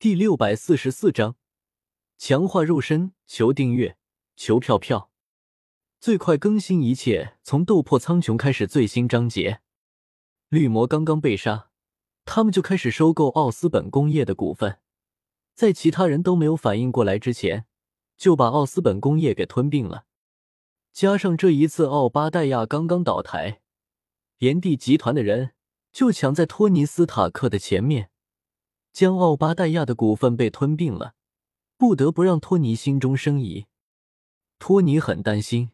第六百四十四章强化肉身，求订阅，求票票。最快更新一切，从斗破苍穹开始最新章节。绿魔刚刚被杀，他们就开始收购奥斯本工业的股份，在其他人都没有反应过来之前，就把奥斯本工业给吞并了。加上这一次奥巴代亚刚刚倒台，炎帝集团的人就抢在托尼斯塔克的前面。将奥巴代亚的股份被吞并了，不得不让托尼心中生疑。托尼很担心，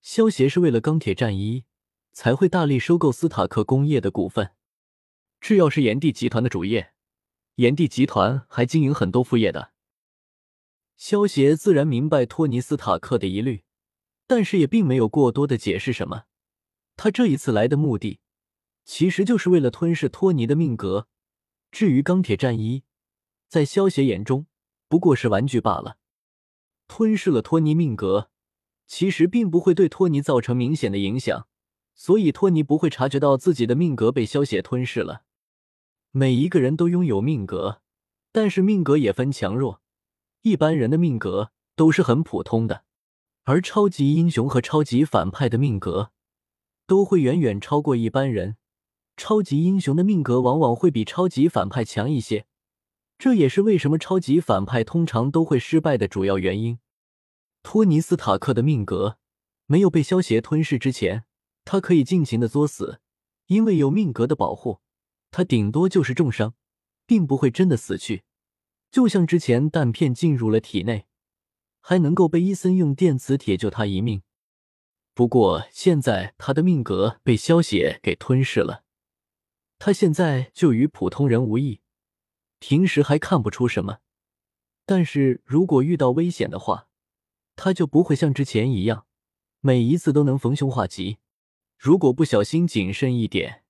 萧协是为了钢铁战衣才会大力收购斯塔克工业的股份。这要是炎帝集团的主业，炎帝集团还经营很多副业的。萧协自然明白托尼斯塔克的疑虑，但是也并没有过多的解释什么。他这一次来的目的，其实就是为了吞噬托尼的命格。至于钢铁战衣，在萧协眼中不过是玩具罢了。吞噬了托尼命格，其实并不会对托尼造成明显的影响，所以托尼不会察觉到自己的命格被萧协吞噬了。每一个人都拥有命格，但是命格也分强弱。一般人的命格都是很普通的，而超级英雄和超级反派的命格都会远远超过一般人。超级英雄的命格往往会比超级反派强一些，这也是为什么超级反派通常都会失败的主要原因。托尼斯塔克的命格没有被消协吞噬之前，他可以尽情的作死，因为有命格的保护，他顶多就是重伤，并不会真的死去。就像之前弹片进入了体内，还能够被伊森用电磁铁救他一命。不过现在他的命格被消协给吞噬了。他现在就与普通人无异，平时还看不出什么，但是如果遇到危险的话，他就不会像之前一样，每一次都能逢凶化吉。如果不小心谨慎一点，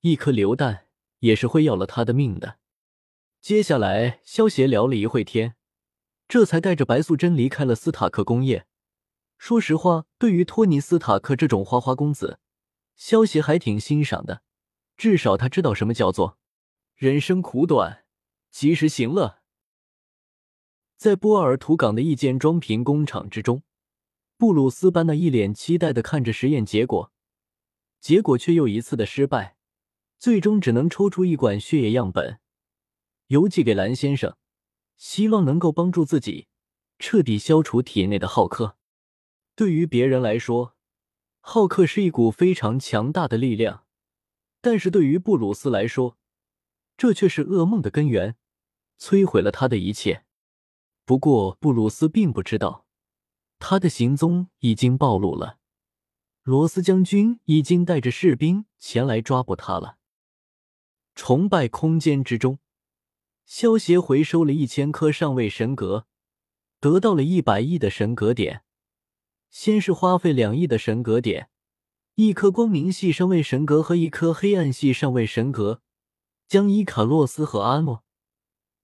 一颗榴弹也是会要了他的命的。接下来，萧协聊了一会天，这才带着白素贞离开了斯塔克工业。说实话，对于托尼斯塔克这种花花公子，萧协还挺欣赏的。至少他知道什么叫做人生苦短，及时行乐。在波尔图港的一间装瓶工厂之中，布鲁斯班纳一脸期待的看着实验结果，结果却又一次的失败，最终只能抽出一管血液样本，邮寄给蓝先生，希望能够帮助自己彻底消除体内的浩克。对于别人来说，浩克是一股非常强大的力量。但是对于布鲁斯来说，这却是噩梦的根源，摧毁了他的一切。不过布鲁斯并不知道，他的行踪已经暴露了。罗斯将军已经带着士兵前来抓捕他了。崇拜空间之中，萧协回收了一千颗上位神格，得到了一百亿的神格点。先是花费两亿的神格点。一颗光明系上位神格和一颗黑暗系上位神格，将伊卡洛斯和阿诺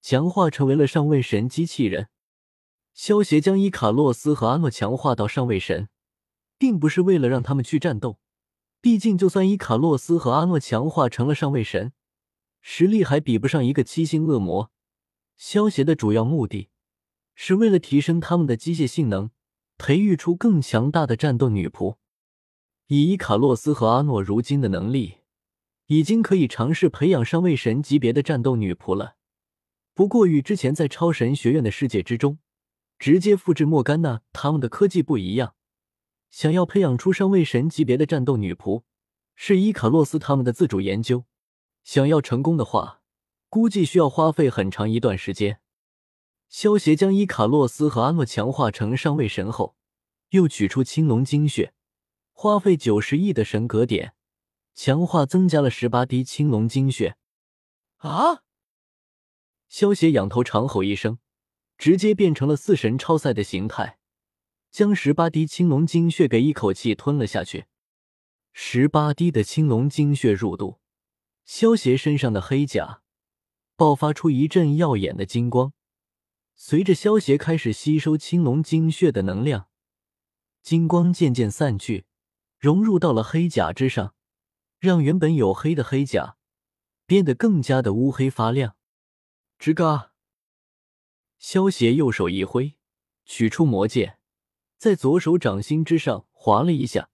强化成为了上位神机器人。萧协将伊卡洛斯和阿诺强化到上位神，并不是为了让他们去战斗，毕竟就算伊卡洛斯和阿诺强化成了上位神，实力还比不上一个七星恶魔。萧协的主要目的是为了提升他们的机械性能，培育出更强大的战斗女仆。以伊卡洛斯和阿诺如今的能力，已经可以尝试培养上位神级别的战斗女仆了。不过与之前在超神学院的世界之中直接复制莫甘娜他们的科技不一样，想要培养出上位神级别的战斗女仆，是伊卡洛斯他们的自主研究。想要成功的话，估计需要花费很长一段时间。萧协将伊卡洛斯和阿诺强化成上位神后，又取出青龙精血。花费九十亿的神格点，强化增加了十八滴青龙精血。啊！萧邪仰头长吼一声，直接变成了四神超赛的形态，将十八滴青龙精血给一口气吞了下去。十八滴的青龙精血入肚，萧邪身上的黑甲爆发出一阵耀眼的金光。随着萧邪开始吸收青龙精血的能量，金光渐渐散去。融入到了黑甲之上，让原本黝黑的黑甲变得更加的乌黑发亮。吱嘎！萧协右手一挥，取出魔剑，在左手掌心之上划了一下，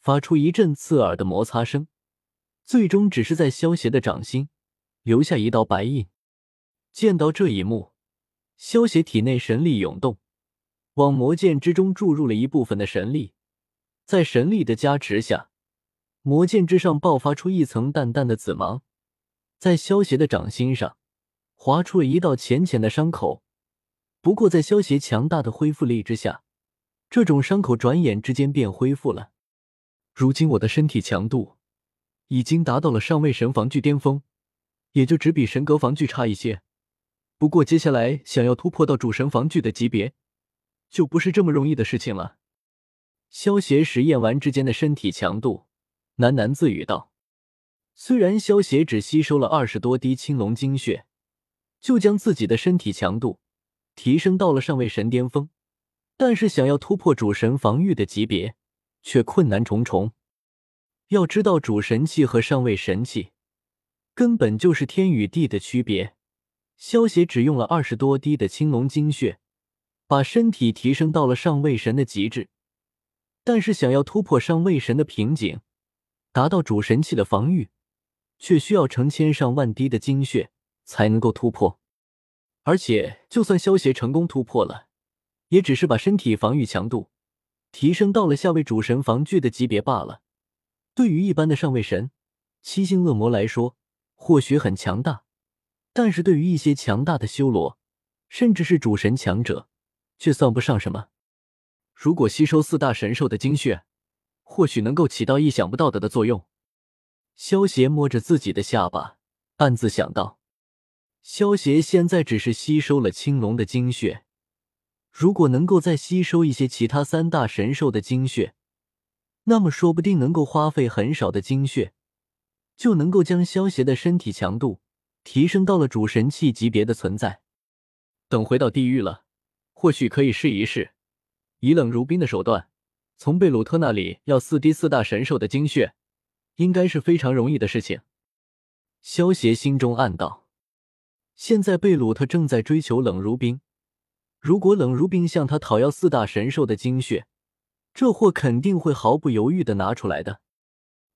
发出一阵刺耳的摩擦声，最终只是在萧协的掌心留下一道白印。见到这一幕，萧协体内神力涌动，往魔剑之中注入了一部分的神力，在神力的加持下，魔剑之上爆发出一层淡淡的紫芒，在萧协的掌心上划出了一道浅浅的伤口。不过，在萧协强大的恢复力之下，这种伤口转眼之间便恢复了。如今我的身体强度已经达到了上位神防具巅峰，也就只比神格防具差一些。不过，接下来想要突破到主神防具的级别，就不是这么容易的事情了。萧协实验完之间的身体强度，喃喃自语道：“虽然萧协只吸收了二十多滴青龙精血，就将自己的身体强度。”提升到了上位神巅峰，但是想要突破主神防御的级别，却困难重重。要知道，主神器和上位神器根本就是天与地的区别。萧协只用了二十多滴的青龙精血，把身体提升到了上位神的极致，但是想要突破上位神的瓶颈，达到主神器的防御，却需要成千上万滴的精血才能够突破。而且，就算萧协成功突破了，也只是把身体防御强度提升到了下位主神防具的级别罢了。对于一般的上位神、七星恶魔来说，或许很强大，但是对于一些强大的修罗，甚至是主神强者，却算不上什么。如果吸收四大神兽的精血，或许能够起到意想不到的的作用。萧协摸着自己的下巴，暗自想到。萧协现在只是吸收了青龙的精血，如果能够再吸收一些其他三大神兽的精血，那么说不定能够花费很少的精血，就能够将萧协的身体强度提升到了主神器级别的存在。等回到地狱了，或许可以试一试，以冷如冰的手段，从贝鲁特那里要四滴四大神兽的精血，应该是非常容易的事情。萧协心中暗道。现在贝鲁特正在追求冷如冰，如果冷如冰向他讨要四大神兽的精血，这货肯定会毫不犹豫的拿出来的。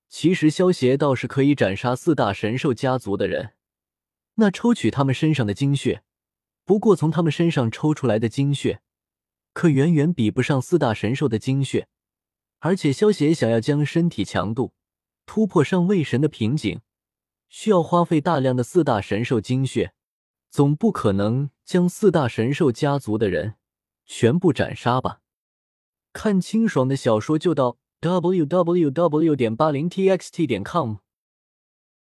其实萧协倒是可以斩杀四大神兽家族的人，那抽取他们身上的精血，不过从他们身上抽出来的精血，可远远比不上四大神兽的精血。而且萧协想要将身体强度突破上位神的瓶颈，需要花费大量的四大神兽精血。总不可能将四大神兽家族的人全部斩杀吧？看清爽的小说就到 w w w. 点八零 t x t 点 com。